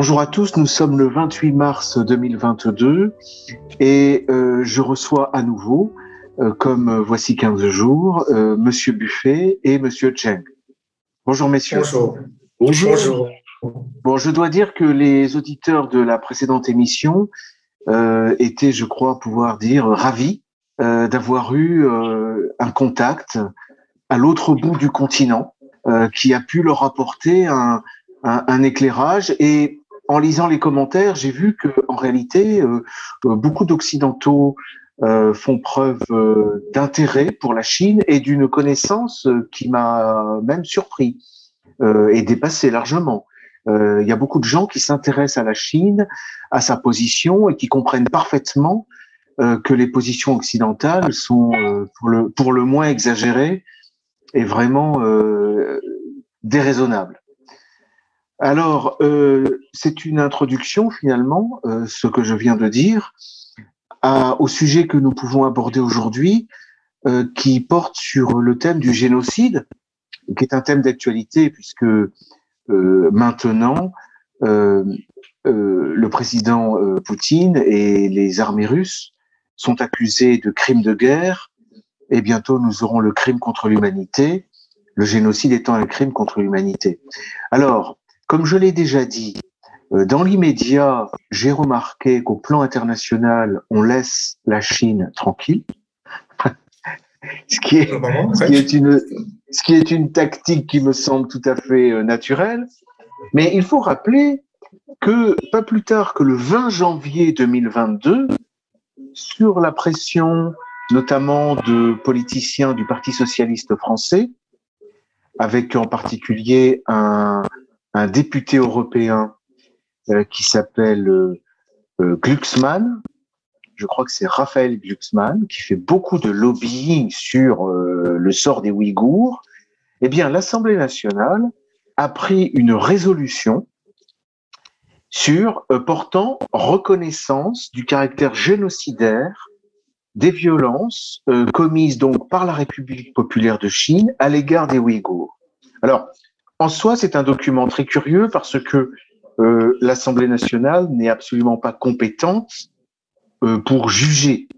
Bonjour à tous, nous sommes le 28 mars 2022 et euh, je reçois à nouveau, euh, comme euh, voici 15 jours, euh, Monsieur Buffet et Monsieur Cheng. Bonjour messieurs. Bonjour. Bonjour. Bon, je dois dire que les auditeurs de la précédente émission euh, étaient, je crois pouvoir dire, ravis euh, d'avoir eu euh, un contact à l'autre bout du continent euh, qui a pu leur apporter un, un, un, éclairage. Et en lisant les commentaires, j'ai vu que en réalité, euh, beaucoup d'occidentaux euh, font preuve d'intérêt pour la Chine et d'une connaissance qui m'a même surpris et dépassé largement. Il y a beaucoup de gens qui s'intéressent à la Chine, à sa position et qui comprennent parfaitement euh, que les positions occidentales sont euh, pour, le, moins exagérées et vraiment euh, déraisonnables. Alors, c'est une introduction finalement, ce que je viens de dire, à, au sujet que nous pouvons aborder aujourd'hui, qui porte sur le thème du génocide, qui est un thème d'actualité puisque maintenant, le président Poutine et les armées russes sont accusés de crimes de guerre et bientôt nous aurons le crime contre l'humanité, le génocide étant un crime contre l'humanité. Alors, comme je l'ai déjà dit, euh, dans l'immédiat, j'ai remarqué qu'au plan international, on laisse la Chine tranquille, ce, qui est, ce, qui est une, ce qui est une tactique qui me semble tout à fait euh, naturelle. Mais il faut rappeler que pas plus tard que le 20 janvier 2022, sur la pression notamment de politiciens du Parti socialiste français, avec en particulier un, un député européen euh, qui s'appelle euh, euh, Glucksmann. Je crois que c'est Raphaël Glucksmann qui fait beaucoup de lobbying sur le sort des Ouïghours. Eh bien, l'Assemblée nationale a pris une résolution sur portant reconnaissance du caractère génocidaire des violences commises donc par la République populaire de Chine à l'égard des Ouïghours. Alors, en soi, c'est un document très curieux parce que euh, l'Assemblée nationale n'est absolument pas compétente euh, pour juger.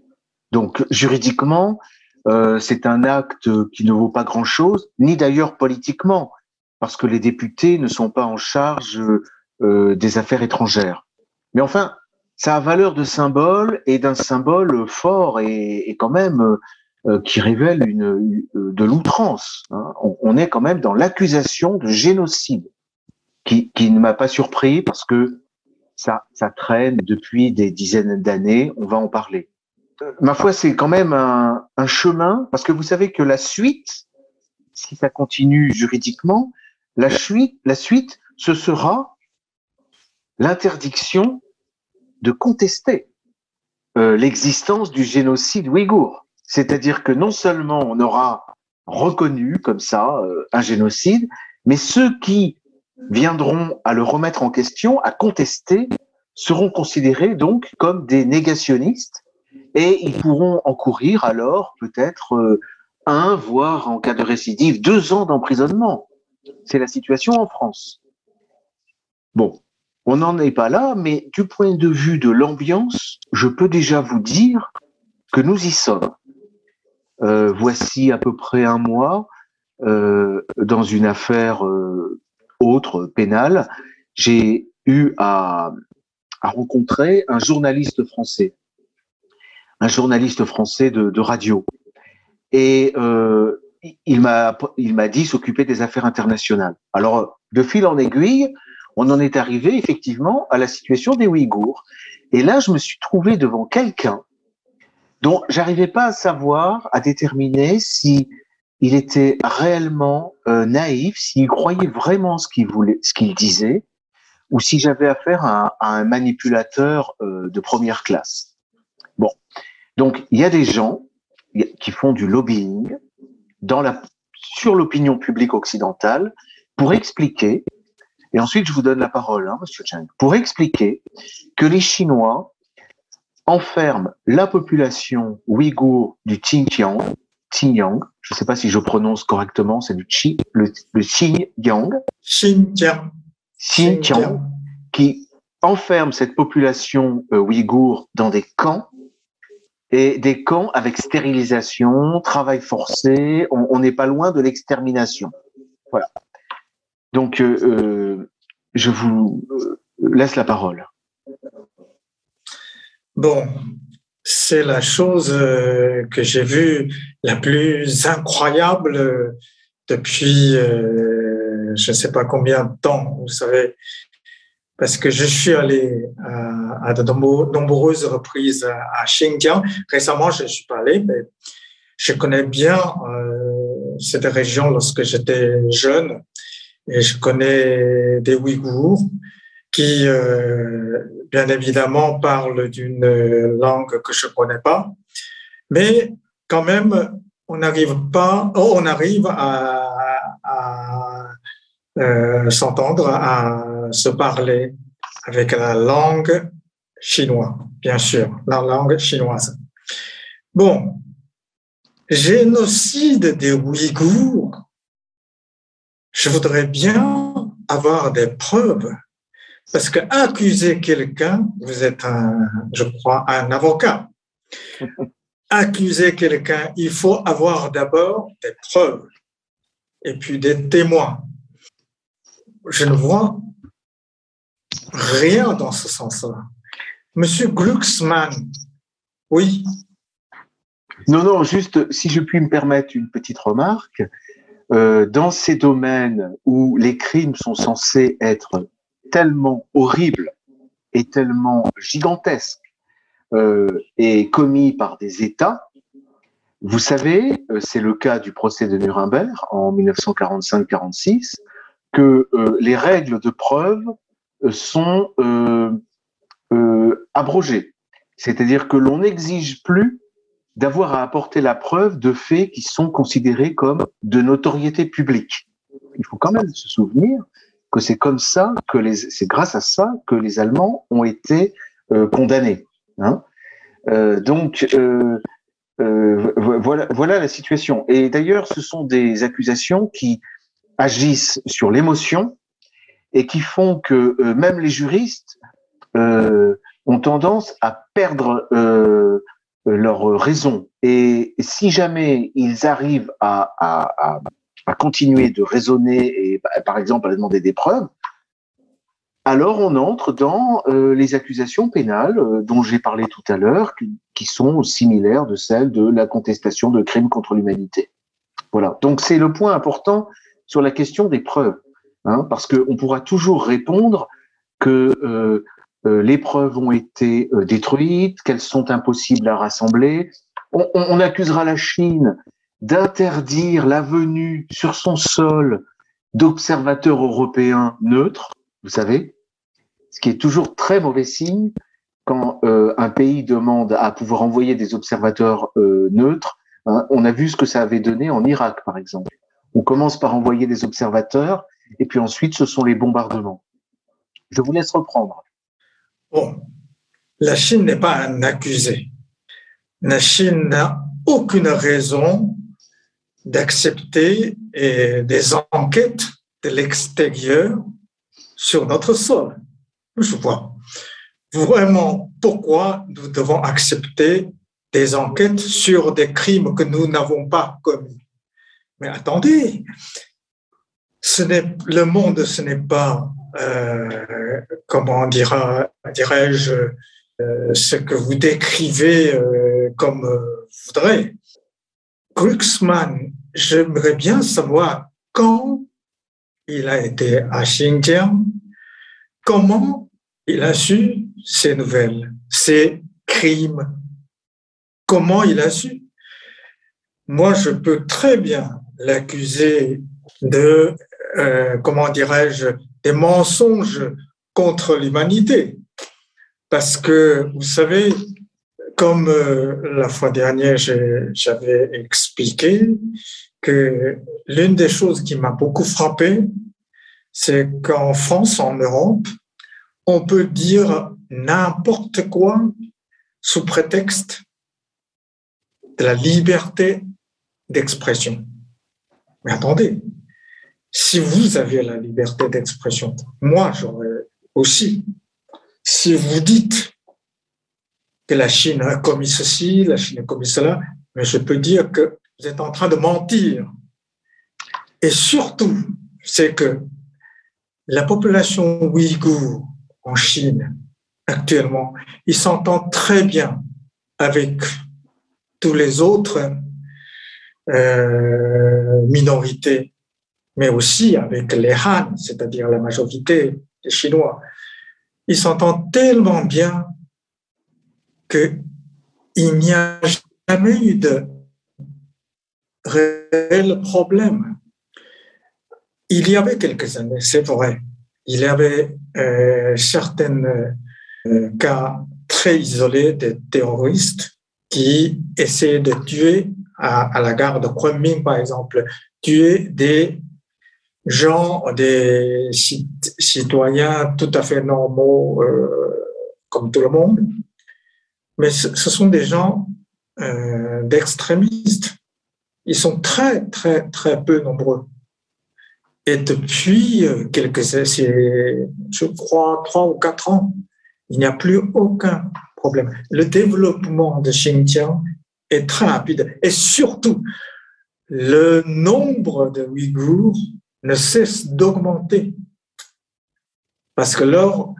Donc, juridiquement, euh, c'est un acte qui ne vaut pas grand-chose, ni d'ailleurs politiquement, parce que les députés ne sont pas en charge euh, des affaires étrangères. Mais enfin, ça a valeur de symbole et d'un symbole fort et, et quand même euh, qui révèle une, de l'outrance. Hein. On, on, est quand même dans l'accusation de génocide, qui, qui ne m'a pas surpris parce que ça, ça traîne depuis des dizaines d'années. On va en parler. Ma foi, c'est quand même un, un chemin parce que vous savez que la suite, si ça continue juridiquement, la suite, la suite, ce sera l'interdiction de contester euh, l'existence du génocide ouïghour. C'est-à-dire que non seulement on aura reconnu comme ça euh, un génocide, mais ceux qui viendront à le remettre en question, à contester, seront considérés donc comme des négationnistes et ils pourront encourir alors peut-être euh, un, voire en cas de récidive, deux ans d'emprisonnement. C'est la situation en France. Bon, on n'en est pas là, mais du point de vue de l'ambiance, je peux déjà vous dire que nous y sommes. Euh, voici à peu près un mois, euh, dans une affaire euh, autre, pénale, j'ai eu à, rencontrer un journaliste français, un journaliste français de, de radio. Et il m'a dit s'occuper des affaires internationales. Alors, de fil en aiguille, on en est arrivé effectivement à la situation des Ouïghours. Et là, je me suis trouvé devant quelqu'un dont j'arrivais pas à savoir, à déterminer si il était réellement euh, naïf, s'il croyait vraiment ce qu'il voulait, ce qu'il disait, ou si j'avais affaire à, à, un manipulateur euh, de première classe. Bon, donc il y a des gens qui font du lobbying dans la, sur l'opinion publique occidentale pour expliquer et ensuite, je vous donne la parole, hein, Monsieur Chang, pour expliquer que les Chinois enferment la population ouïghour du Xinjiang, Xinjiang, je ne sais pas si je prononce correctement, c'est du Xi, le, le Xinjiang, Xinjiang, Xinjiang, qui enferme cette population ouïghour dans des camps et des camps avec stérilisation, travail forcé. On n'est pas loin de l'extermination. Voilà. Donc, euh, euh, je vous euh, laisse la parole. Bon, c'est la chose que j'ai vue la plus incroyable depuis je ne sais pas combien de temps, vous savez, parce que je suis allé à, de nombreuses reprises à, Xinjiang. Récemment, je ne suis pas allé, mais je connais bien cette région lorsque j'étais jeune. Et je connais des Ouïghours qui, euh, bien évidemment, parlent d'une langue que je ne connais pas, mais quand même, on n'arrive pas, oh, on arrive à, euh, s'entendre, à se parler avec la langue chinoise, bien sûr, la langue chinoise. Bon, génocide des Ouïghours, je voudrais bien avoir des preuves. Parce que accuser quelqu'un, vous êtes un, je crois, un avocat. Accuser quelqu'un, il faut avoir d'abord des preuves et puis des témoins. Je ne vois rien dans ce sens-là. Monsieur Glucksmann, oui. Non, non, juste si je puis me permettre une petite remarque. Euh, dans ces domaines où les crimes sont censés être tellement horribles et tellement gigantesques euh, et commis par des États, vous savez, euh, c'est le cas du procès de Nuremberg en 1945-46, que les règles de preuve sont abrogées. C'est-à-dire que l'on n'exige plus d'avoir à apporter la preuve de faits qui sont considérés comme de notoriété publique. Il faut quand même se souvenir que c'est comme ça que les, c'est grâce à ça que les Allemands ont été euh, condamnés. Hein. Euh, donc euh, euh voilà, voilà la situation. Et d'ailleurs, ce sont des accusations qui agissent sur l'émotion et qui font que euh, même les juristes ont tendance à perdre euh, leur raison. Et si jamais ils arrivent à, à, à, continuer de raisonner et par exemple à demander des preuves, alors on entre dans euh, les accusations pénales euh, dont j'ai parlé tout à l'heure, qui, sont similaires de celles de la contestation de crimes contre l'humanité. Voilà. Donc c'est le point important sur la question des preuves, hein, parce qu'on pourra toujours répondre que euh, les preuves ont été détruites, qu'elles sont impossibles à rassembler. On, accusera la Chine d'interdire la venue sur son sol d'observateurs européens neutres, vous savez, ce qui est toujours très mauvais signe quand euh, un pays demande à pouvoir envoyer des observateurs neutres. Hein. on a vu ce que ça avait donné en Irak, par exemple. On commence par envoyer des observateurs et puis ensuite ce sont les bombardements. Je vous laisse reprendre. Bon, la Chine n'est pas un accusé. La Chine n'a aucune raison d'accepter des enquêtes de l'extérieur sur notre sol. Je vois vraiment pourquoi nous devons accepter des enquêtes sur des crimes que nous n'avons pas commis? Mais attendez, le monde, ce n'est pas euh, comment dirais-je, euh, ce que vous décrivez euh, comme vous voudrez. Glucksmann, j'aimerais bien savoir quand il a été à Xinjiang, comment il a su ces nouvelles, ces crimes, comment il a su? Moi, je peux très bien l'accuser de, comment dirais-je, des mensonges contre l'humanité. Parce que, vous savez, comme euh, la fois dernière, j'avais expliqué que l'une des choses qui m'a beaucoup frappé, c'est qu'en France, en Europe, on peut dire n'importe quoi sous prétexte de la liberté d'expression. Mais attendez, si vous avez la liberté d'expression, moi j'aurais aussi. si vous dites la Chine a commis ceci, la Chine a commis cela, mais je peux dire que vous êtes en train de mentir. Et surtout, c'est que la population ouïghour en Chine, actuellement, ils s'entendent très bien avec tous les autres euh, minorités, mais aussi avec les Han, c'est-à-dire la majorité des Chinois. Ils s'entendent tellement bien qu'il n'y a jamais eu de réel problème. Il y avait quelques années, c'est vrai, il y avait euh, certains euh, cas très isolés de terroristes qui essayaient de tuer à, la gare de Kunming, par exemple, tuer des gens, des citoyens tout à fait normaux, euh, comme tout le monde. Mais ce, sont des gens euh, d'extrémistes. Ils sont très, très, très peu nombreux. Et depuis euh, quelques je crois trois ou quatre ans, il n'y a plus aucun problème. Le développement de Xinjiang est très rapide. Et surtout, le nombre de Ouïghours ne cesse d'augmenter. Parce que leur,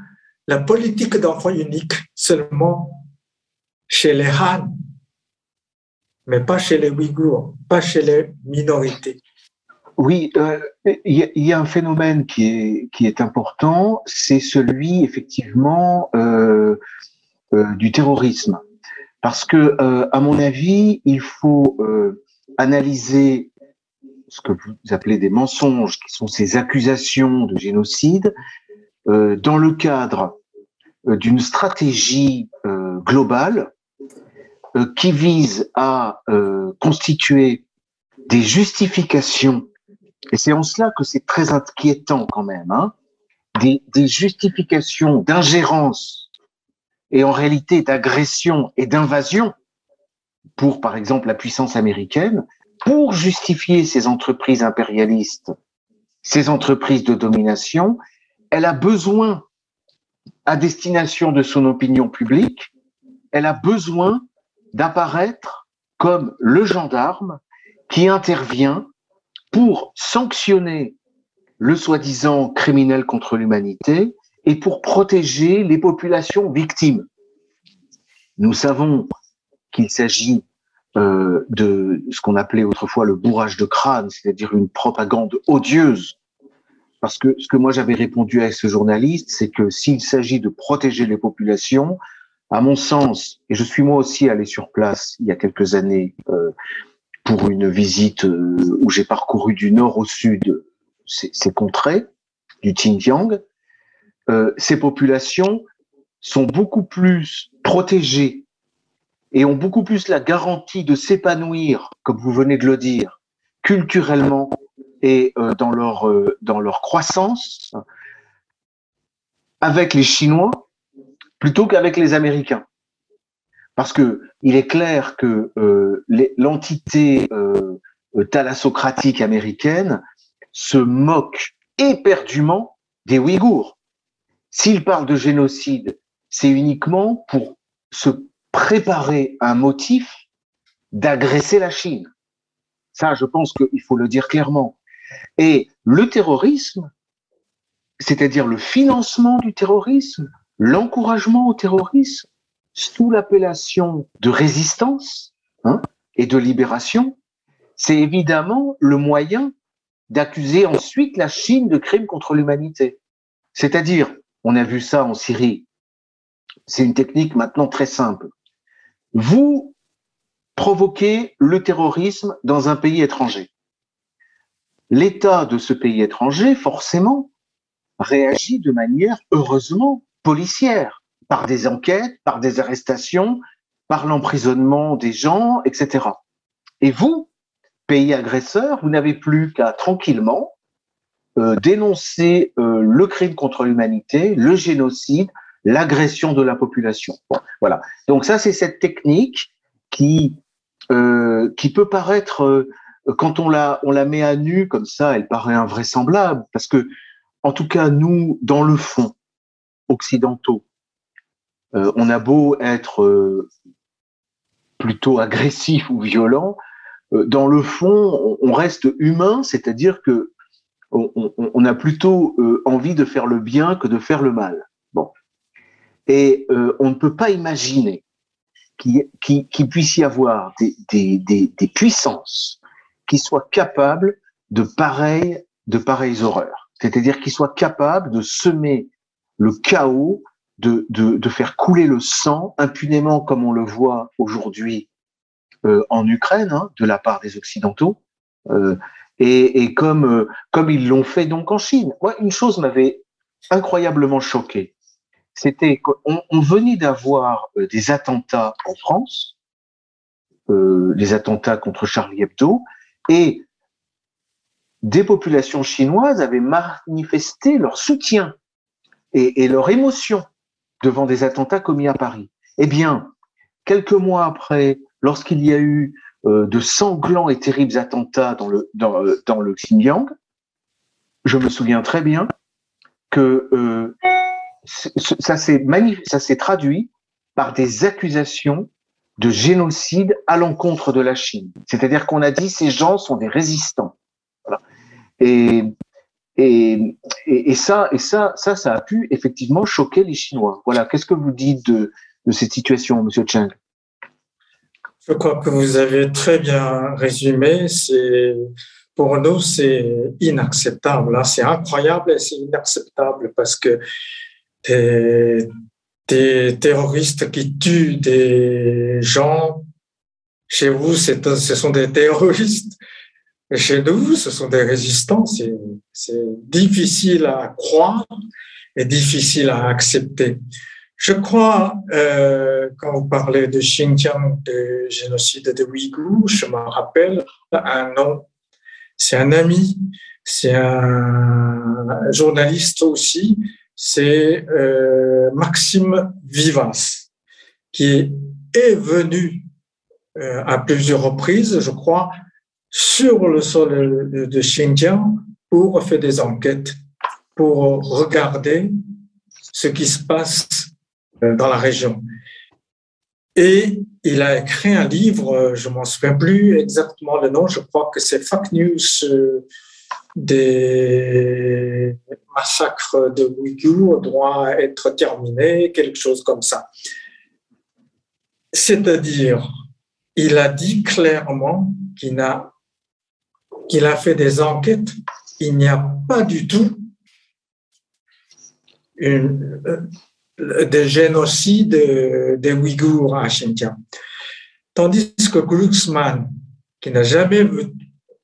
la politique d'enfant unique seulement chez les Han, mais pas chez les Ouïghours, pas chez les minorités. Oui, euh, il y, a un phénomène qui est, important, c'est celui effectivement euh, euh, du terrorisme. Parce que, euh, à mon avis, il faut euh, analyser ce que vous appelez des mensonges, qui sont ces accusations de génocide, euh, dans le cadre d'une stratégie globale qui vise à constituer des justifications, et c'est en cela que c'est très inquiétant quand même, hein, des, des justifications d'ingérence et en réalité d'agression et d'invasion pour, par exemple, la puissance américaine, pour justifier ces entreprises impérialistes, ces entreprises de domination, elle a besoin, à destination de son opinion publique, elle a besoin d'apparaître comme le gendarme qui intervient pour sanctionner le soi-disant criminel contre l'humanité et pour protéger les populations victimes. Nous savons qu'il s'agit euh, de ce qu'on appelait autrefois le bourrage de crâne, c'est-à-dire une propagande odieuse. Parce que ce que moi j'avais répondu à ce journaliste, c'est que s'il s'agit de protéger les populations, à mon sens, et je suis moi aussi allé sur place il y a quelques années euh, pour une visite euh, où j'ai parcouru du nord au sud ces, ces contrées du Xinjiang, euh, ces populations sont beaucoup plus protégées et ont beaucoup plus la garantie de s'épanouir, comme vous venez de le dire, culturellement et euh, dans leur euh, dans leur croissance avec les Chinois plutôt qu'avec les Américains. Parce que il est clair que l'entité thalassocratique américaine se moque éperdument des Ouïghours. S'il parle de génocide, c'est uniquement pour se préparer un motif d'agresser la Chine. Ça, je pense qu'il faut le dire clairement. Et le terrorisme, c'est-à-dire le financement du terrorisme, l'encouragement au terrorisme, sous l'appellation de résistance hein, et de libération, c'est évidemment le moyen d'accuser ensuite la Chine de crimes contre l'humanité. C'est-à-dire on a vu ça en Syrie. C'est une technique maintenant très simple. Vous provoquez le terrorisme dans un pays étranger. L'État de ce pays étranger, forcément, réagit de manière, heureusement, policière, par des enquêtes, par des arrestations, par l'emprisonnement des gens, etc. Et vous, pays agresseur, vous n'avez plus qu'à tranquillement euh, dénoncer euh, le crime contre l'humanité, le génocide, l'agression de la population. voilà. Donc ça, c'est cette technique qui euh, qui peut paraître quand on la on la met à nu comme ça, elle paraît invraisemblable parce que en tout cas nous, dans le fond, occidentaux, on a beau être plutôt agressif ou violent, dans le fond, on reste humain, c'est-à-dire que on, a plutôt envie de faire le bien que de faire le mal. Et on ne peut pas imaginer qu'il puisse y avoir des, des, puissances qui soient capables de pareilles, de pareilles horreurs. C'est-à-dire qu'ils soient capables de semer le chaos, de, faire couler le sang impunément comme on le voit aujourd'hui euh, en Ukraine, hein, de la part des Occidentaux, euh, et, euh, comme ils l'ont fait donc en Chine. Moi, une chose m'avait incroyablement choqué c'était qu'on on venait d'avoir des attentats en France, les attentats contre Charlie Hebdo, et des populations chinoises avaient manifesté leur soutien et, et leur émotion devant des attentats commis à Paris. Eh bien, quelques mois après, lorsqu'il y a eu euh, de sanglants et terribles attentats dans le, dans, euh, dans le Xinjiang, je me souviens très bien que euh, ça s'est traduit par des accusations de génocide à l'encontre de la Chine. C'est-à-dire qu'on a dit ces gens sont des résistants. Voilà. Et, et, ça, ça, ça, a pu effectivement choquer les Chinois. Voilà. Qu'est-ce que vous dites de, cette situation, Monsieur Cheng? Je crois que vous avez très bien résumé. C'est pour nous, c'est inacceptable. C'est incroyable et c'est inacceptable parce que des, terroristes qui tuent des gens. Chez vous, ce sont des terroristes. Chez nous, ce sont des résistants. C'est difficile à croire et difficile à accepter. Je crois, euh, quand vous parlez de Xinjiang, de génocide de Ouïghours, je me rappelle un nom. C'est un ami, c'est un journaliste aussi, c'est euh, Maxime Vivas, qui est venu euh, à plusieurs reprises, je crois, sur le sol de Xinjiang pour faire des enquêtes, pour regarder ce qui se passe euh, dans la région. Et il a écrit un livre, je m'en souviens plus exactement le nom, je crois que c'est Fake News des massacres de Ouïghours doit être terminé, quelque chose comme ça. C'est-à-dire, il a dit clairement qu'il a, qu'il a fait des enquêtes. Il n'y a pas du tout euh, de génocide des Ouïghours à Xinjiang. Tandis que Glucksmann, qui n'a jamais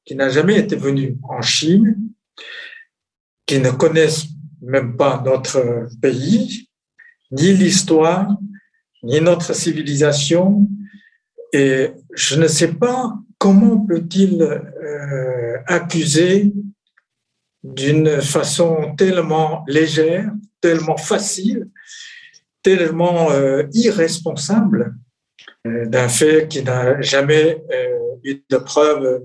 qui n'a jamais été venu en Chine, qui ne connaissent même pas notre pays, ni l'histoire, ni notre civilisation. Et je ne sais pas comment peut-il euh, accuser d'une façon tellement légère, tellement facile, tellement euh, irresponsable euh, d'un fait qui n'a jamais eu de preuves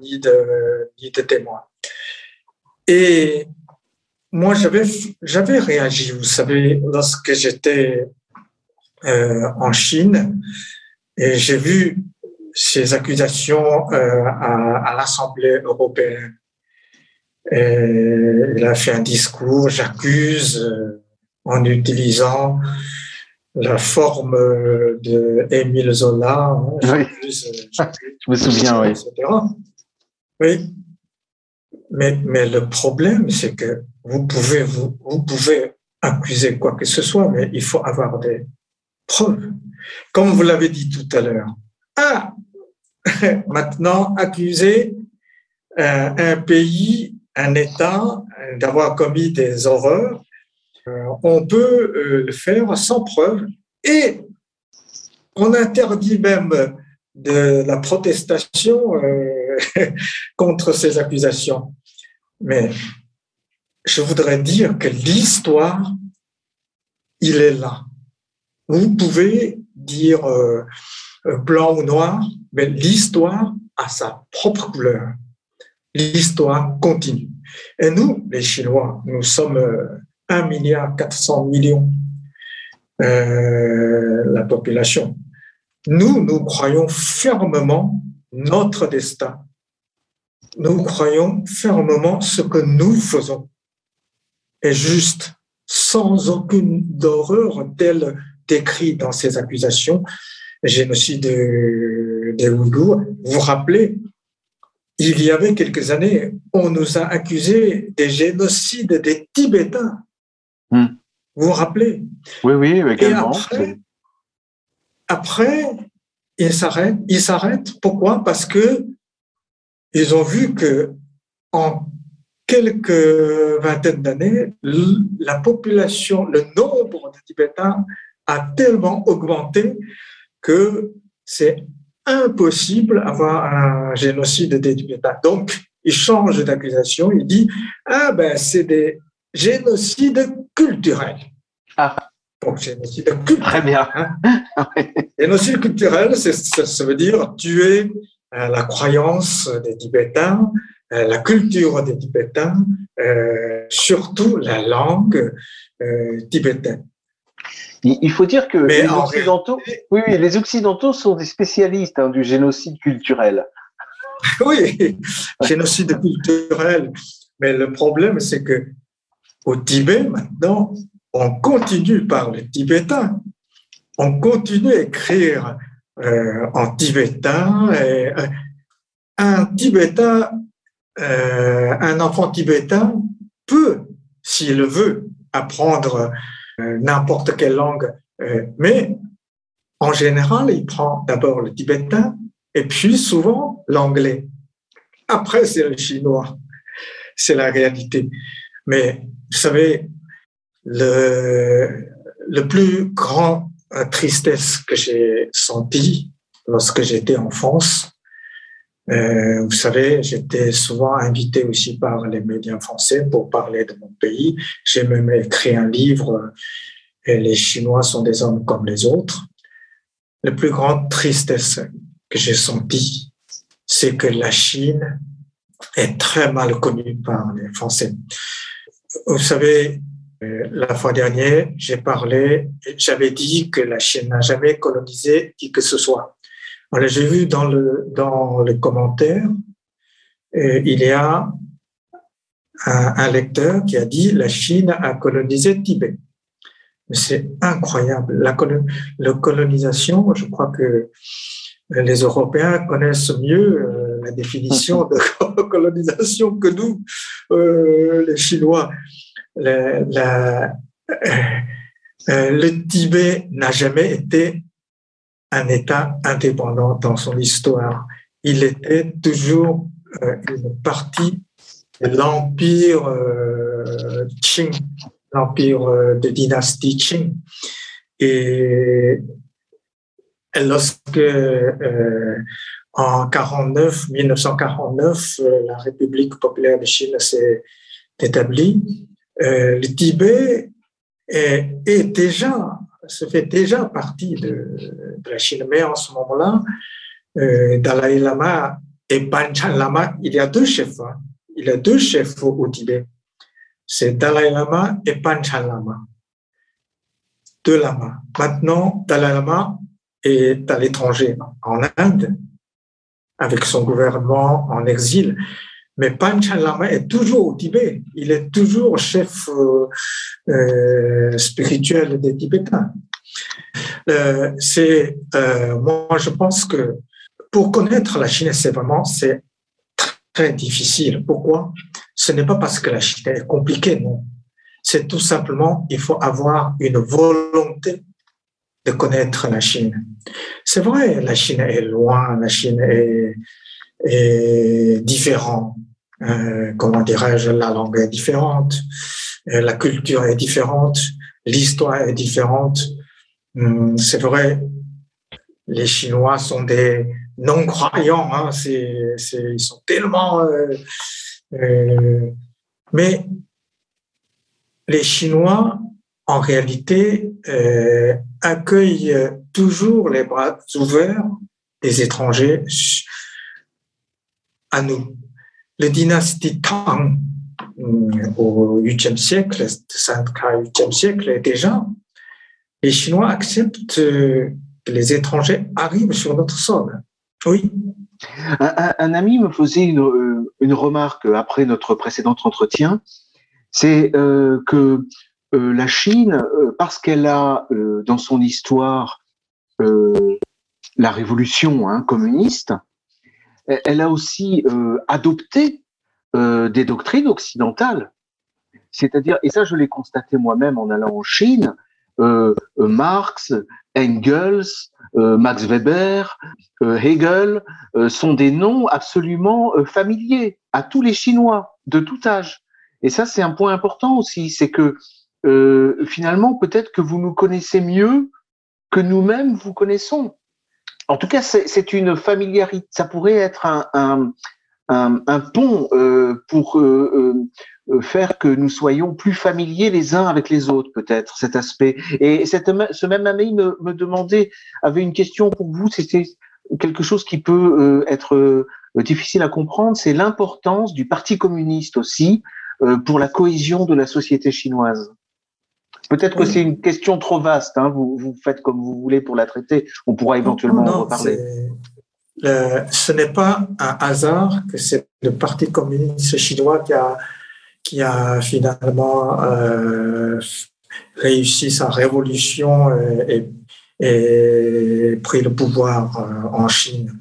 ni, de, ni de témoins? Et moi, j'avais, réagi, vous savez, lorsque j'étais en Chine et j'ai vu ces accusations euh, à, à l'Assemblée européenne. Et il a fait un discours, j'accuse euh, en utilisant la forme de Émile Zola. Hein, oui. Je me souviens, oui. Etc. Oui. Mais, mais le problème, c'est que vous pouvez, vous, vous pouvez accuser quoi que ce soit, mais il faut avoir des preuves. Comme vous l'avez dit tout à l'heure. Ah, maintenant, accuser euh, un pays, un État d'avoir commis des horreurs, euh, on peut euh, le faire sans preuve et on interdit même de la protestation euh, contre ces accusations. Mais je voudrais dire que l'histoire, il est là. Vous pouvez dire blanc ou noir, mais l'histoire a sa propre couleur. L'histoire continue. Et nous, les Chinois, nous sommes 1 milliard 400 millions euh, la population. Nous, nous croyons fermement notre destin. Nous croyons fermement ce que nous faisons est juste, sans aucune horreur telle décrite dans ces accusations. Génocide des Ouïghours. Vous vous rappelez, il y avait quelques années, on nous a accusés des génocides des Tibétains. Hmm. Vous vous rappelez? Oui, oui, également. Et après, ils s'arrêtent. Ils s'arrêtent. Pourquoi? Parce que ils ont vu que en quelques vingtaines d'années, la population, le nombre de Tibétains a tellement augmenté que c'est impossible d'avoir un génocide des Tibétains. Donc, il change d'accusation, il dit Ah ben, c'est des génocides culturels. Ah. Donc, génocide culturel. Très bien. Hein. génocide culturel, ça, veut dire tuer euh, la croyance des Tibétains, euh, la culture des Tibétains, euh, surtout la langue tibétaine. Il faut dire que les Occidentaux, oui, les Occidentaux sont des spécialistes hein, du génocide culturel. Oui, génocide culturel. Mais le problème, c'est que au Tibet, maintenant, on continue par le tibétain. On continue à écrire euh, en tibétain. Et, euh, un tibétain, euh, un enfant tibétain peut, s'il veut, apprendre n'importe quelle langue, euh, mais en général, il prend d'abord le tibétain et puis souvent l'anglais. Après, c'est le chinois. C'est la réalité. Mais vous savez, le, le plus grand tristesse que j'ai senti lorsque j'étais en France, euh, vous savez, j'étais souvent invité aussi par les médias français pour parler de mon pays. J'ai même écrit un livre, et Les Chinois sont des hommes comme les autres. La plus grande tristesse que j'ai sentie, c'est que la Chine est très mal connue par les Français. Vous savez, euh, la fois dernière, j'ai parlé, j'avais dit que la Chine n'a jamais colonisé qui que ce soit. Voilà, j'ai vu dans le dans les commentaires, euh, il y a un, lecteur qui a dit la Chine a colonisé Tibet. C'est incroyable. La, colonisation, je crois que les Européens connaissent mieux euh, la définition de colonisation que nous, euh, les Chinois. le Tibet n'a jamais été un État indépendant dans son histoire. Il était toujours euh, une partie de l'empire euh, Qing, l'empire euh, de dynastie Qing. Et lorsque en 49, 1949, la République populaire de Chine s'est établie, le Tibet est, est déjà se fait déjà partie de, la Chine. Mais en ce moment-là, euh, Dalai Lama et Panchen Lama, il y a deux chefs. Hein. Il y a deux chefs au, Tibet. C'est Dalai Lama et Panchen Lama. Deux lamas. Maintenant, Dalai Lama est à l'étranger, en Inde, avec son gouvernement en exil. Mais Panchen Lama est toujours au Tibet. Il est toujours chef euh, euh, spirituel des Tibétains. Euh, c'est moi, je pense que pour connaître la Chine, c'est vraiment c'est très difficile. Pourquoi? Ce n'est pas parce que la Chine est compliquée, non. C'est tout simplement il faut avoir une volonté de connaître la Chine. C'est vrai, la Chine est loin, la Chine est est différent. Euh, comment dirais-je, la langue est différente, euh, la culture est différente, l'histoire est différente. Hum, c'est vrai, les Chinois sont des non-croyants, hein, c'est, ils sont tellement... Euh, mais les Chinois, en réalité, accueillent toujours les bras ouverts des étrangers à nous. La dynastie Tang euh, au 8e siècle, 5 8e siècle déjà, les Chinois acceptent que les étrangers arrivent sur notre sol. Oui. Un, ami me faisait une, une, remarque après notre précédent entretien, c'est que la Chine, parce qu'elle a dans son histoire la révolution hein, communiste, elle a aussi adopté des doctrines occidentales. C'est-à-dire, et ça je l'ai constaté moi-même en allant en Chine, euh, euh, Marx, Engels, euh, Max Weber, Hegel sont des noms absolument familiers à tous les Chinois de tout âge. Et ça, c'est un point important aussi, c'est que finalement, peut-être que vous nous connaissez mieux que nous-mêmes vous connaissons. En tout cas, c'est une familiarité. Ça pourrait être un, un, pont pour euh, faire que nous soyons plus familiers les uns avec les autres, peut-être, cet aspect. Et cette, ce même ami me, me demandait, avait une question pour vous, c'était quelque chose qui peut euh, être euh, difficile à comprendre, c'est l'importance du Parti communiste aussi pour la cohésion de la société chinoise. Peut-être que c'est une question trop vaste, hein, vous, vous faites comme vous voulez pour la traiter, on pourra éventuellement en reparler. ce n'est pas un hasard que c'est le Parti communiste chinois qui a qui a finalement euh, réussi sa révolution euh, et, et, pris le pouvoir euh, en Chine.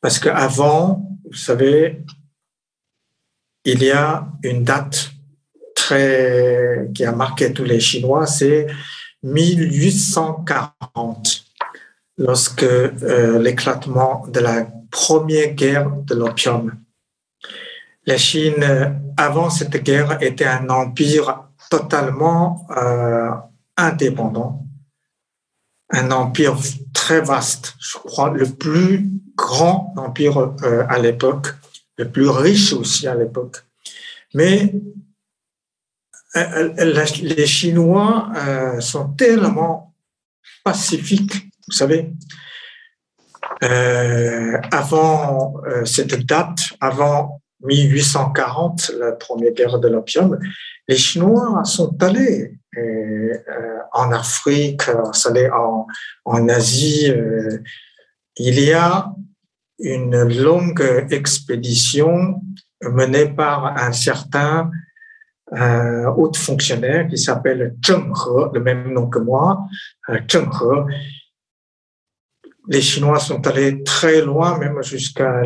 Parce qu'avant, vous savez, il y a une date qui a marqué tous les Chinois, c'est 1840, lorsque l'éclatement de la première guerre de l'opium la Chine, avant cette guerre, était un empire totalement euh, indépendant, un empire très vaste, je crois le plus grand empire euh, à l'époque, le plus riche aussi à l'époque. Mais euh, les Chinois sont tellement pacifiques, vous savez. avant cette date, avant 1840, la première guerre de l'opium, les Chinois sont allés euh, en Afrique, allés en, en Asie. Euh, il y a une longue expédition menée par un certain euh, haut fonctionnaire qui s'appelle Zheng He, le même nom que moi, Zheng He. Les Chinois sont allés très loin, même jusqu'à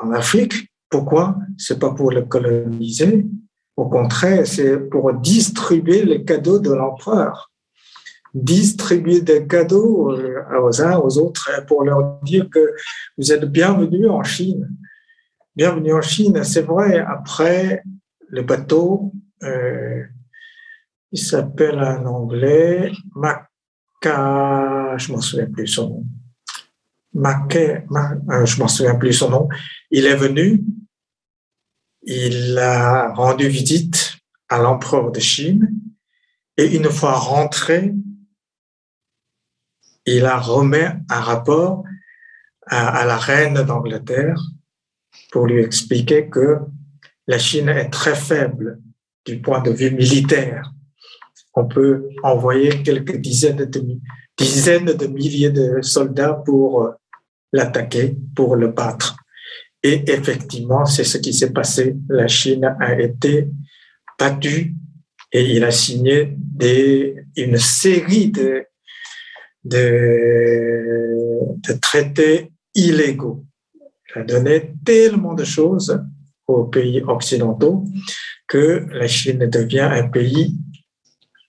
en Afrique. Pourquoi? C'est pas pour le coloniser. Au contraire, c'est pour distribuer les cadeaux de l'empereur. Distribuer des cadeaux euh, aux uns, aux autres, pour leur dire que vous êtes bienvenus en Chine. Bienvenue en Chine, c'est vrai. Après, le bateau, euh, il s'appelle en anglais Maca, je m'en souviens plus son nom. Maca, euh, je m'en souviens plus son nom. Il est venu il a rendu visite à l'empereur de Chine et une fois rentré, il a remis un rapport à, la reine d'Angleterre pour lui expliquer que la Chine est très faible du point de vue militaire. On peut envoyer quelques dizaines de, milliers de soldats pour l'attaquer, pour le battre. Et effectivement, c'est ce qui s'est passé. La Chine a été battue et il a signé une série de, de, de traités illégaux. Il a donné tellement de choses aux pays occidentaux que la Chine devient un pays,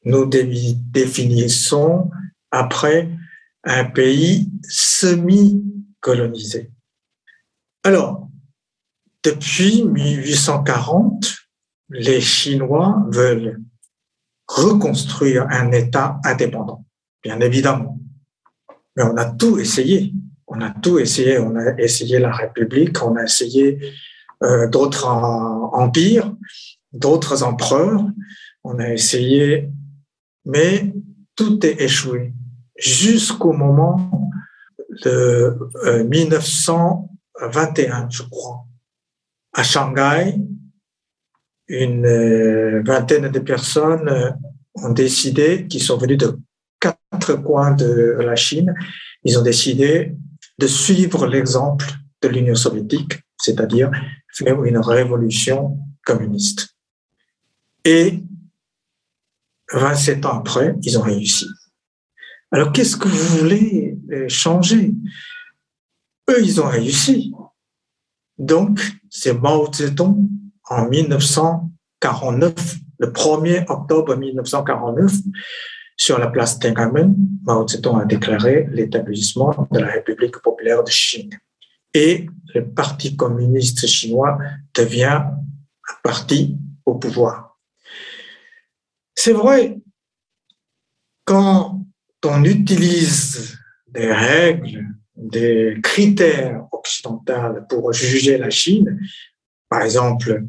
nous définissons après un pays semi-colonisé. Alors, depuis 1840, les Chinois veulent reconstruire un État indépendant, bien évidemment. Mais on a tout essayé. On a tout essayé. On a essayé la République, on a essayé euh, d'autres empires, d'autres empereurs. On a essayé, mais tout est échoué jusqu'au moment de 1900 euh, 21, je crois. À Shanghai, une euh, vingtaine de personnes ont décidé, qui sont venues de quatre coins de la Chine, ils ont décidé de suivre l'exemple de l'Union soviétique, c'est-à-dire faire une révolution communiste. Et 27 ans après, ils ont réussi. Alors, qu'est-ce que vous voulez euh, changer? Eux, ils ont réussi. Donc, c'est Mao Zedong en 1949, le 1er octobre 1949, sur la place Tiananmen, Mao Zedong a déclaré l'établissement de la République populaire de Chine. Et le Parti communiste chinois devient un parti au pouvoir. C'est vrai, quand on utilise des règles, des critères occidentaux pour juger la Chine, par exemple,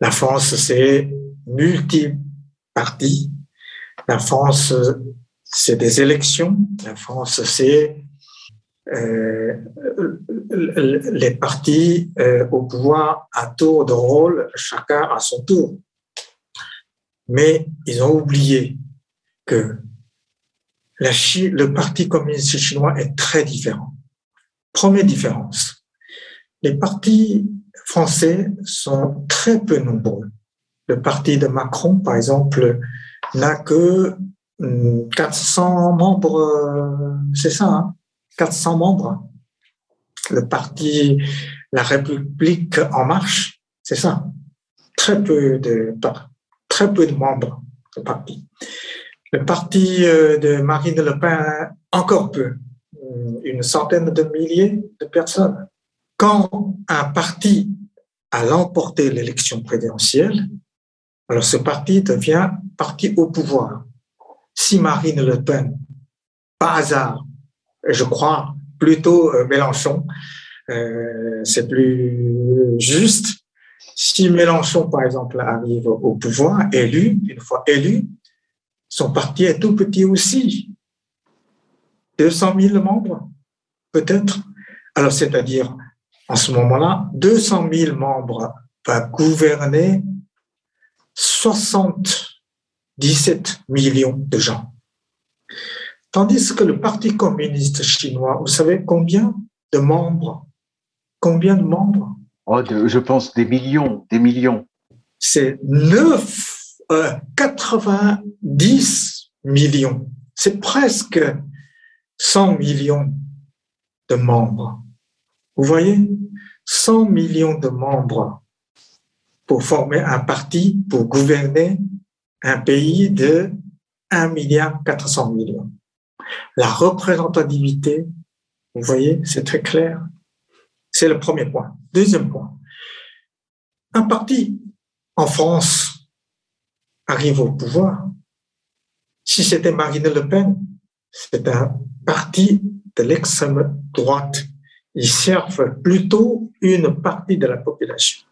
la France, c'est multi-parti. La France, c'est des élections. La France, c'est les partis euh, au pouvoir à tour de rôle, chacun à son tour. Mais ils ont oublié que le Parti communiste chinois est très différent. Première différence, les partis français sont très peu nombreux. Le parti de Macron, par exemple, n'a que 400 hum, membres, euh, c'est ça, 400 hein, membres. Le parti La République en marche, c'est ça. Très peu de, très peu de membres de parti. Le parti euh, de Marine Le Pen, encore peu, une centaine de milliers de personnes. Quand un parti a l'emporté l'élection présidentielle, alors ce parti devient parti au pouvoir. Si Marine Le Pen, par hasard, je crois plutôt euh, Mélenchon, euh, c'est plus juste. Si Mélenchon, par exemple, arrive au pouvoir, élu, une fois élu, son parti est tout petit aussi. 200 000 membres, peut-être. Alors, c'est-à-dire, en ce moment-là, 200 000 membres va gouverner 77 millions de gens. Tandis que le Parti communiste chinois, vous savez combien de membres? Combien de membres? Oh, Je pense des millions, des millions. C'est 9 90 euh, millions. C'est presque 100 millions de membres. Vous voyez? 100 millions de membres pour former un parti, pour gouverner un pays de 1 milliard 400 millions. La représentativité, vous voyez, c'est très clair. C'est le premier point. Deuxième point. Un parti en France arrive au pouvoir, si c'était Marine Le Pen, c'est un parti de l'extrême droite. Ils servent plutôt une partie de la population.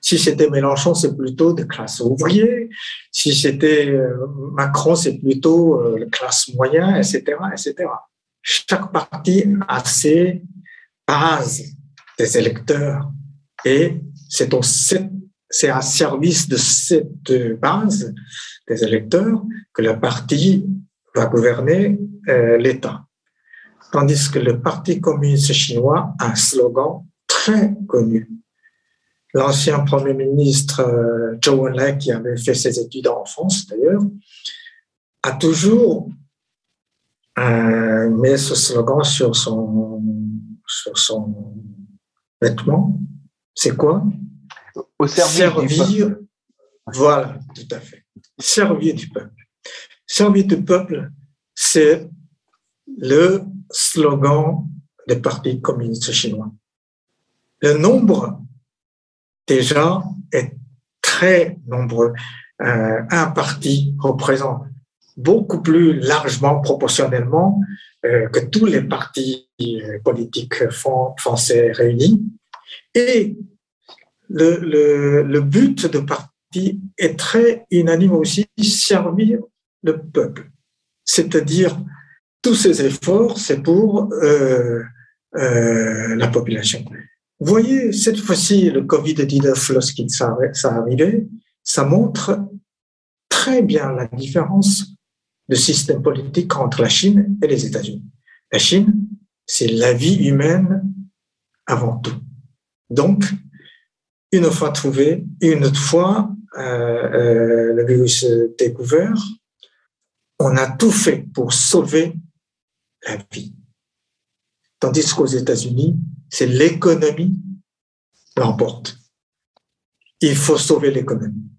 Si c'était Mélenchon, c'est plutôt de classe ouvrière. Si c'était euh, Macron, c'est plutôt euh, la classe moyenne, etc., etc. Chaque parti a ses bases des électeurs et c'est au c'est à service de cette base des électeurs que le parti va gouverner euh, l'État. Tandis que le Parti communiste chinois a un slogan très connu. L'ancien Premier ministre euh, Zhou Enlai, qui avait fait ses études en France d'ailleurs, a toujours euh, mis ce slogan sur son, sur son vêtement. C'est quoi? Au service servir, du Voilà, tout à fait. Servir du peuple. Servir du peuple, c'est le slogan du Parti communiste chinois. Le nombre, déjà, est très nombreux. Euh, un parti représente beaucoup plus largement, proportionnellement, euh, que tous les partis euh, politiques français réunis. Et le, but de parti est très unanime aussi, servir le peuple. C'est-à-dire, tous ces efforts, c'est pour la population. Vous voyez, cette fois-ci, le Covid-19, lorsqu'il s'est arrivé, ça montre très bien la différence de système politique entre la Chine et les États-Unis. La Chine, c'est la vie humaine avant tout. Donc, une fois trouvé, une fois euh, euh, le virus découvert, on a tout fait pour sauver la vie. Tandis qu'aux États-Unis, c'est l'économie l'emporte. Il faut sauver l'économie.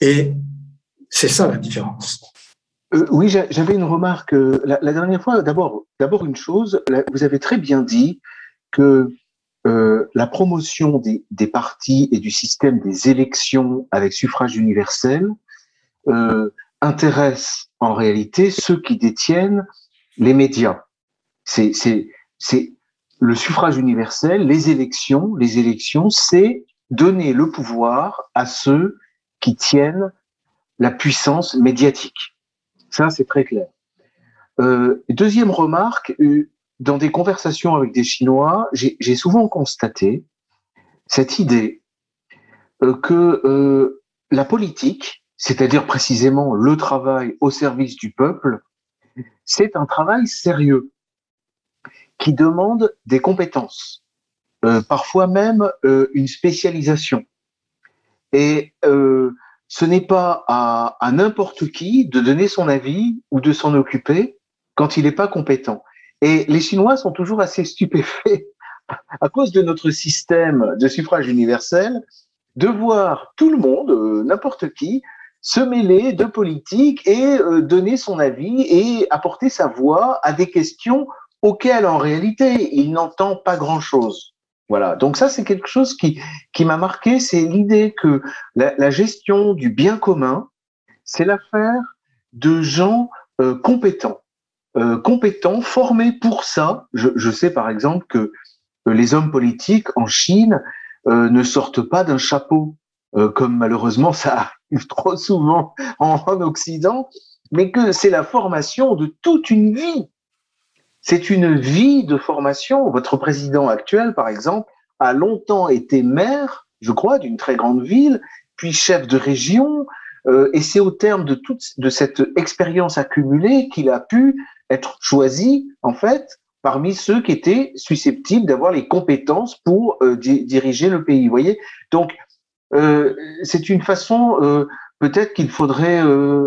Et c'est ça la différence. Euh, oui, j'avais une remarque. Euh, la, dernière fois, d'abord, une chose, vous avez très bien dit que euh, la promotion des, des, partis et du système des élections avec suffrage universel intéresse en réalité ceux qui détiennent les médias. C'est le suffrage universel, les élections. Les élections, c'est donner le pouvoir à ceux qui tiennent la puissance médiatique. Ça, c'est très clair. Euh, deuxième remarque, euh, dans des conversations avec des Chinois, j'ai souvent constaté cette idée euh, que la politique, c'est-à-dire précisément le travail au service du peuple, c'est un travail sérieux qui demande des compétences, parfois même une spécialisation. Et ce n'est pas à, n'importe qui de donner son avis ou de s'en occuper quand il n'est pas compétent. Et les Chinois sont toujours assez stupéfaits à cause de notre système de suffrage universel de voir tout le monde, euh, n'importe qui, se mêler de politique et euh, donner son avis et apporter sa voix à des questions auxquelles en réalité il n'entend pas grand-chose. Voilà. Donc ça, c'est quelque chose qui, qui m'a marqué, c'est l'idée que la, gestion du bien commun, c'est l'affaire de gens euh, compétents, euh, compétents, formés pour ça. Je, sais par exemple que les hommes politiques en Chine euh, ne sortent pas d'un chapeau, comme malheureusement ça arrive trop souvent en Occident, mais que c'est la formation de toute une vie c'est une vie de formation. Votre président actuel, par exemple, a longtemps été maire, je crois, d'une très grande ville, puis chef de région, euh, et c'est au terme de toute de cette expérience accumulée qu'il a pu être choisi, en fait, parmi ceux qui étaient susceptibles d'avoir les compétences pour euh, diriger le pays. Vous voyez, donc euh, c'est une façon peut-être qu'il faudrait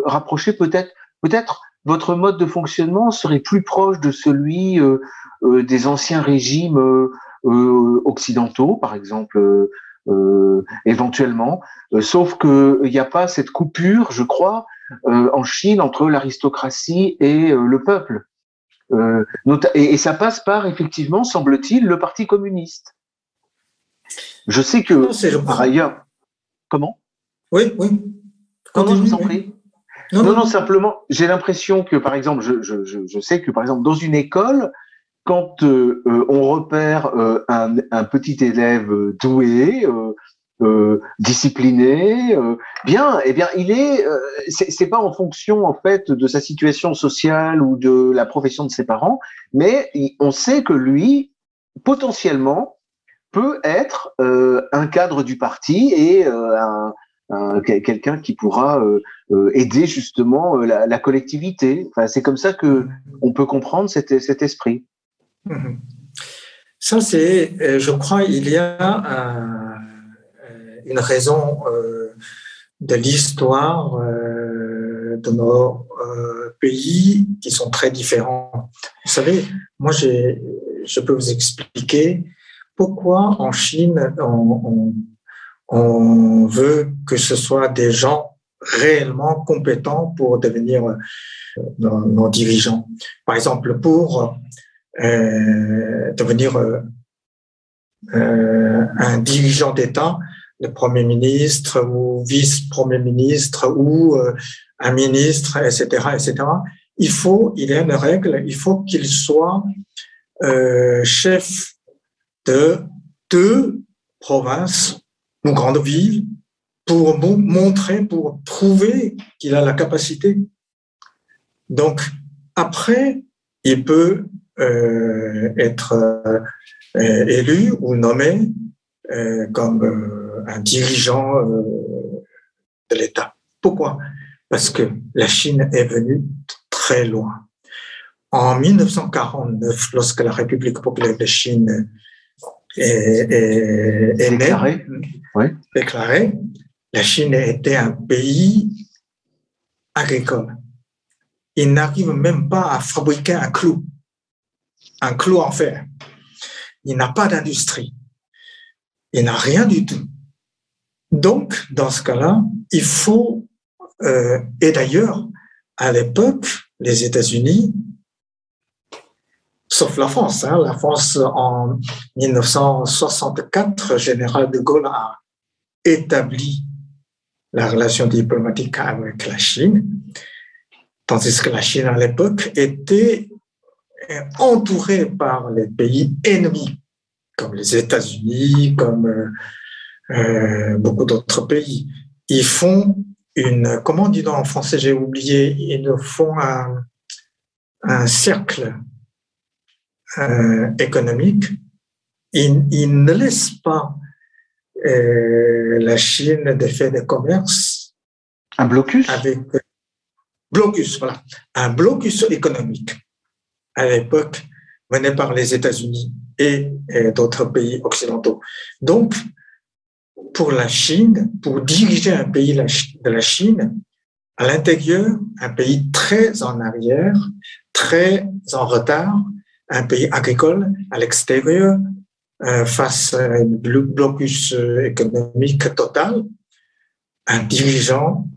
rapprocher, peut-être, peut-être votre mode de fonctionnement serait plus proche de celui euh, euh, des anciens régimes euh, occidentaux, par exemple, éventuellement, sauf qu'il n'y a pas cette coupure, je crois, en Chine entre l'aristocratie et le peuple. Et, ça passe par, effectivement, semble-t-il, le Parti communiste. Je sais que, par ailleurs, comment? Oui, oui. Comment je vous en prie? Non, non, simplement, j'ai l'impression que, par exemple, je, je, je, sais que, par exemple, dans une école, quand euh, euh, on repère euh, un, un, petit élève doué, euh, discipliné, bien, eh bien, il est, c'est pas en fonction en fait de sa situation sociale ou de la profession de ses parents, mais on sait que lui, potentiellement, peut être un cadre du parti et un, quelqu'un qui pourra euh, euh, aider justement euh, la, collectivité. Enfin, c'est comme ça que on peut comprendre cet, esprit. Mhm. Ça, c'est, je crois, il y a une raison de l'histoire de nos pays qui sont très différents. Vous savez, moi, je peux vous expliquer pourquoi en Chine, on veut que ce soit des gens réellement compétents pour devenir euh, nos, dirigeants. Par exemple, pour euh, devenir euh, un dirigeant d'État, le Premier ministre ou vice-premier ministre ou un ministre, etc., etc., il faut, il y a une règle, il faut qu'il soit chef de deux provinces une grande ville pour montrer, pour prouver qu'il a la capacité. Donc, après, il peut euh, être euh, élu ou nommé euh, comme un dirigeant de l'État. Pourquoi? Parce que la Chine est venue très loin. En 1949, lorsque la République populaire de Chine est, déclarée, déclarée, la Chine était un pays agricole. Il n'arrive même pas à fabriquer un clou, un clou en fer. Il n'a pas d'industrie. Il n'a rien du tout. Donc, dans ce cas-là, il faut, euh, et d'ailleurs, à l'époque, les États-Unis, sauf la France, hein, la France en 1964, général de Gaulle a établi la relation diplomatique avec la Chine, tandis que la Chine à l'époque était entourée par les pays ennemis, comme les États-Unis, comme euh, euh, beaucoup d'autres pays. Ils font une, comment dit en français, j'ai oublié, ils font un cercle euh, économique. Ils, ne laissent pas euh, la Chine de faire des commerces. Un blocus? avec blocus, voilà, un blocus économique à l'époque mené par les États-Unis et, et d'autres pays occidentaux. Donc, pour la Chine, pour diriger un pays de la Chine, à l'intérieur, un pays très en arrière, très en retard, un pays agricole à l'extérieur, euh, face à un blocus économique total, un dirigeant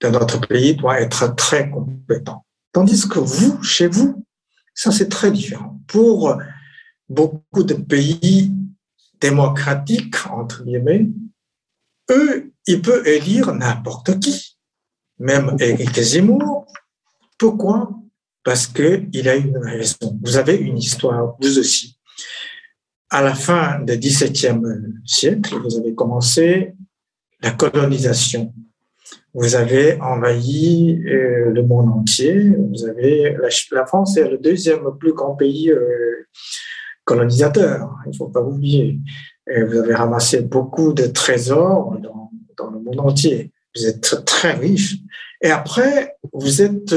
de notre pays doit être très compétent. Tandis que vous, chez vous, ça c'est très différent. Pour beaucoup de pays démocratique, entre guillemets, eux, ils peuvent élire n'importe qui, même Éric Zemmour. Pourquoi? Parce qu'il a une raison. Vous avez une histoire, vous aussi. À la fin du XVIIe siècle, vous avez commencé la colonisation. Vous avez envahi euh, le monde entier. Vous avez la, France est le deuxième plus grand pays euh, colonisateur, il ne faut pas oublier. Vous avez ramassé beaucoup de trésors dans, dans, le monde entier. Vous êtes très riche. Et après, vous êtes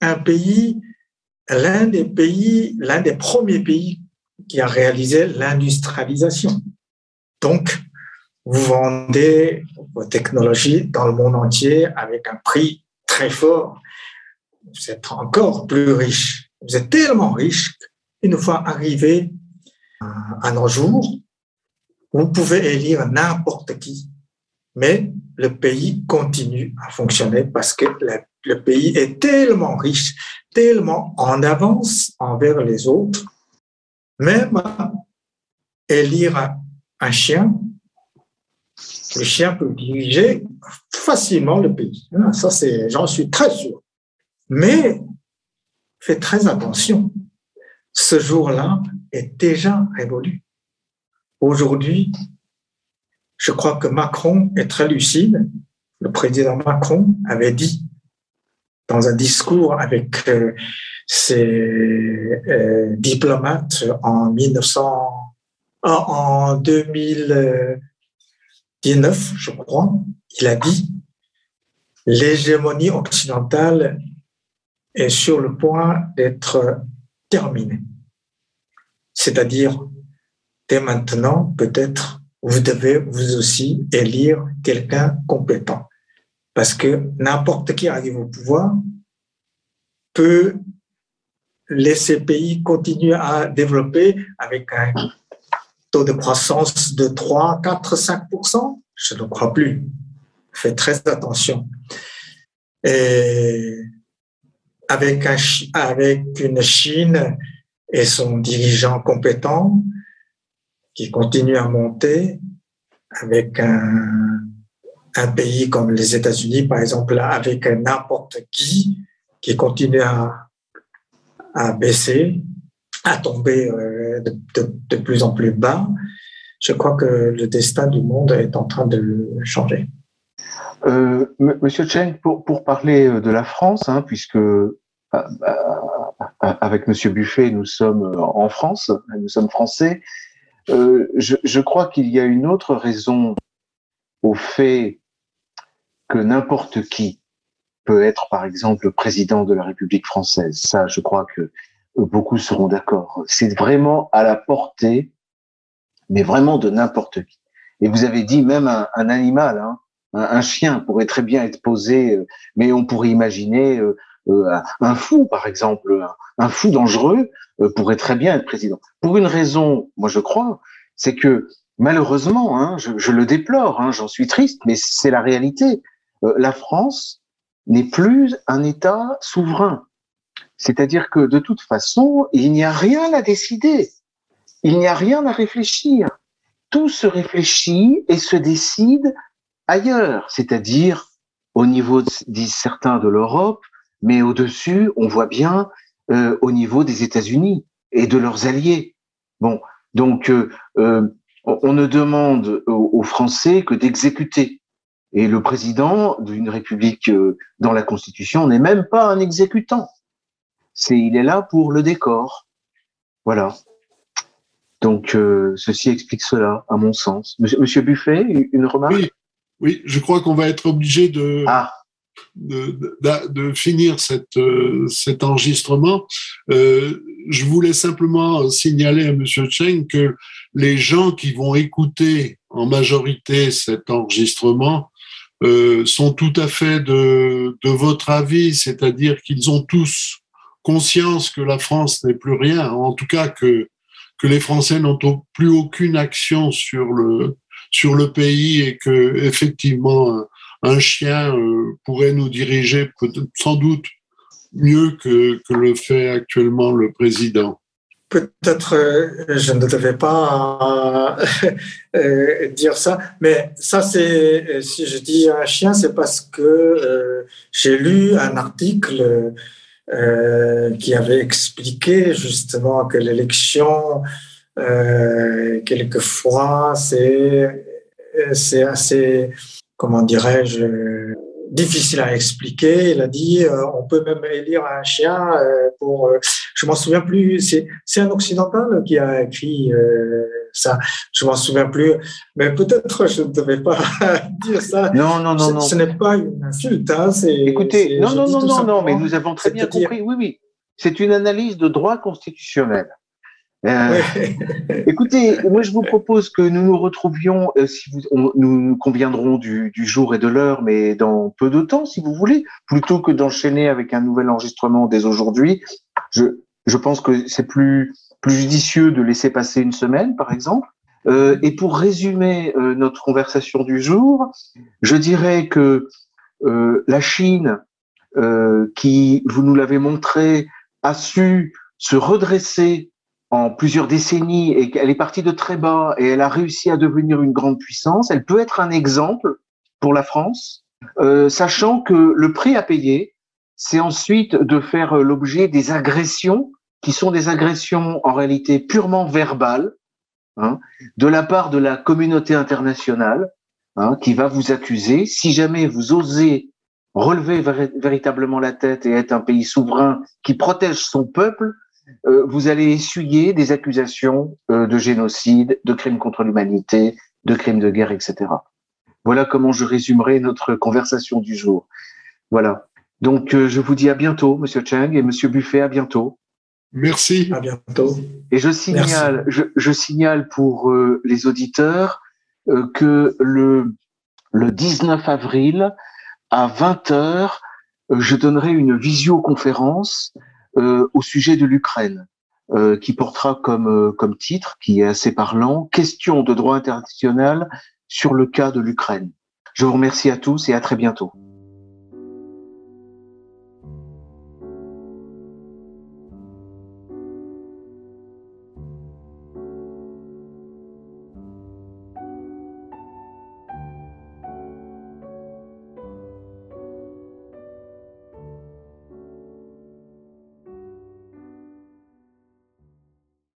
un pays, l'un des pays, l'un des premiers pays qui a réalisé l'industrialisation. Donc, vous vendez vos technologies dans le monde entier avec un prix très fort. Vous êtes encore plus riche. Vous êtes tellement riche une fois arrivé à nos jours, vous pouvez élire n'importe qui, mais le pays continue à fonctionner parce que le, pays est tellement riche, tellement en avance envers les autres, même élire un chien, le chien peut diriger facilement le pays. Ah, ça, c'est, j'en suis très sûr. Mais faites très attention ce jour-là est déjà révolu. Aujourd'hui, je crois que Macron est très lucide. Le président Macron avait dit dans un discours avec euh, ses euh, diplomates en 1900, en 2019, je crois, il a dit l'hégémonie occidentale est sur le point d'être terminé. C'est-à-dire, dès maintenant, peut-être, vous devez vous aussi élire quelqu'un compétent. Parce que n'importe qui arrive au pouvoir peut laisser pays continuer à développer avec un taux de croissance de 3, 4, 5% Je ne crois plus. Faites très attention. Et avec, avec une Chine et son dirigeant compétent qui continue à monter, avec un, un pays comme les États-Unis, par exemple, avec n'importe qui qui continue à, baisser, à tomber euh, de, plus en plus bas, je crois que le destin du monde est en train de changer. Euh, Monsieur Chen, pour, parler de la France, hein, puisque euh, avec Monsieur Buffet, nous sommes en France, nous sommes français. Je, crois qu'il y a une autre raison au fait que n'importe qui peut être, par exemple, le président de la République française. Ça, je crois que beaucoup seront d'accord. C'est vraiment à la portée, mais vraiment de n'importe qui. Et vous avez dit même un, animal, hein, un, chien pourrait très bien être posé, euh, mais on pourrait imaginer euh, euh, un fou, par exemple, un, fou dangereux pourrait très bien être président. Pour une raison, moi je crois, c'est que malheureusement, hein, je, le déplore, hein, j'en suis triste, mais c'est la réalité. La France n'est plus un État souverain. C'est-à-dire que de toute façon, il n'y a rien à décider, il n'y a rien à réfléchir. Tout se réfléchit et se décide ailleurs, c'est-à-dire au niveau, disent certains, de l'Europe, mais au-dessus, on voit bien euh, au niveau des États-Unis et de leurs alliés. Bon, donc euh, euh, on ne demande aux, Français que d'exécuter. Et le président d'une république dans la Constitution n'est même pas un exécutant. C'est il est là pour le décor. Voilà. Donc ceci explique cela, à mon sens. Monsieur, Buffet, une remarque? Oui, je crois qu'on va être obligé de, ah. de, de, finir cette, euh, cet enregistrement. Euh, je voulais simplement signaler à Monsieur Cheng que les gens qui vont écouter en majorité cet enregistrement euh, sont tout à fait de, votre avis, c'est-à-dire qu'ils ont tous conscience que la France n'est plus rien, en tout cas que, les Français n'ont plus aucune action sur le, sur le pays et que effectivement un chien euh, pourrait nous diriger sans doute mieux que le fait actuellement le président. Peut-être euh, je ne devais pas euh, dire ça, mais ça c'est si je dis un chien, c'est parce que j'ai lu un article qui avait expliqué justement que l'élection euh, quelquefois, c'est c'est assez, comment dirais-je, difficile à expliquer. Il a dit, euh, on peut même élire un chien euh, pour. je m'en souviens plus. C'est c'est un occidental qui a écrit ça. Je m'en souviens plus. Mais peut-être je ne devais pas dire ça. Non, non, non, non. Ce n'est pas une insulte. Hein, Écoutez, non, non, non, non, non, mais nous avons très bien compris. Oui, oui. C'est une analyse de droit constitutionnel. Euh, écoutez, moi je vous propose que nous nous retrouvions, euh, si vous, nous conviendrons du, du, jour et de l'heure, mais dans peu de temps, si vous voulez, plutôt que d'enchaîner avec un nouvel enregistrement dès aujourd'hui. Je, je pense que c'est plus, plus judicieux de laisser passer une semaine, par exemple. Euh, et pour résumer euh, notre conversation du jour, je dirais que euh, la Chine, qui, vous nous l'avez montré, a su se redresser en plusieurs décennies et qu'elle est partie de très bas et elle a réussi à devenir une grande puissance, elle peut être un exemple pour la France, euh, sachant que le prix à payer, c'est ensuite de faire l'objet des agressions qui sont des agressions en réalité purement verbales hein, de la part de la communauté internationale hein, qui va vous accuser. Si jamais vous osez relever véritablement la tête et être un pays souverain qui protège son peuple, euh, vous allez essuyer des accusations euh, de génocide, de crimes contre l'humanité, de crimes de guerre, etc. Voilà comment je résumerai notre conversation du jour. Voilà. Donc, euh, je vous dis à bientôt, Monsieur Cheng, et Monsieur Buffet, à bientôt. Merci. À bientôt. Et je signale, je, signale pour les auditeurs que le, le 19 avril à 20 h je donnerai une visioconférence euh, au sujet de l'Ukraine, euh, qui portera comme, euh, comme titre, qui est assez parlant, Question de droit international sur le cas de l'Ukraine. Je vous remercie à tous et à très bientôt.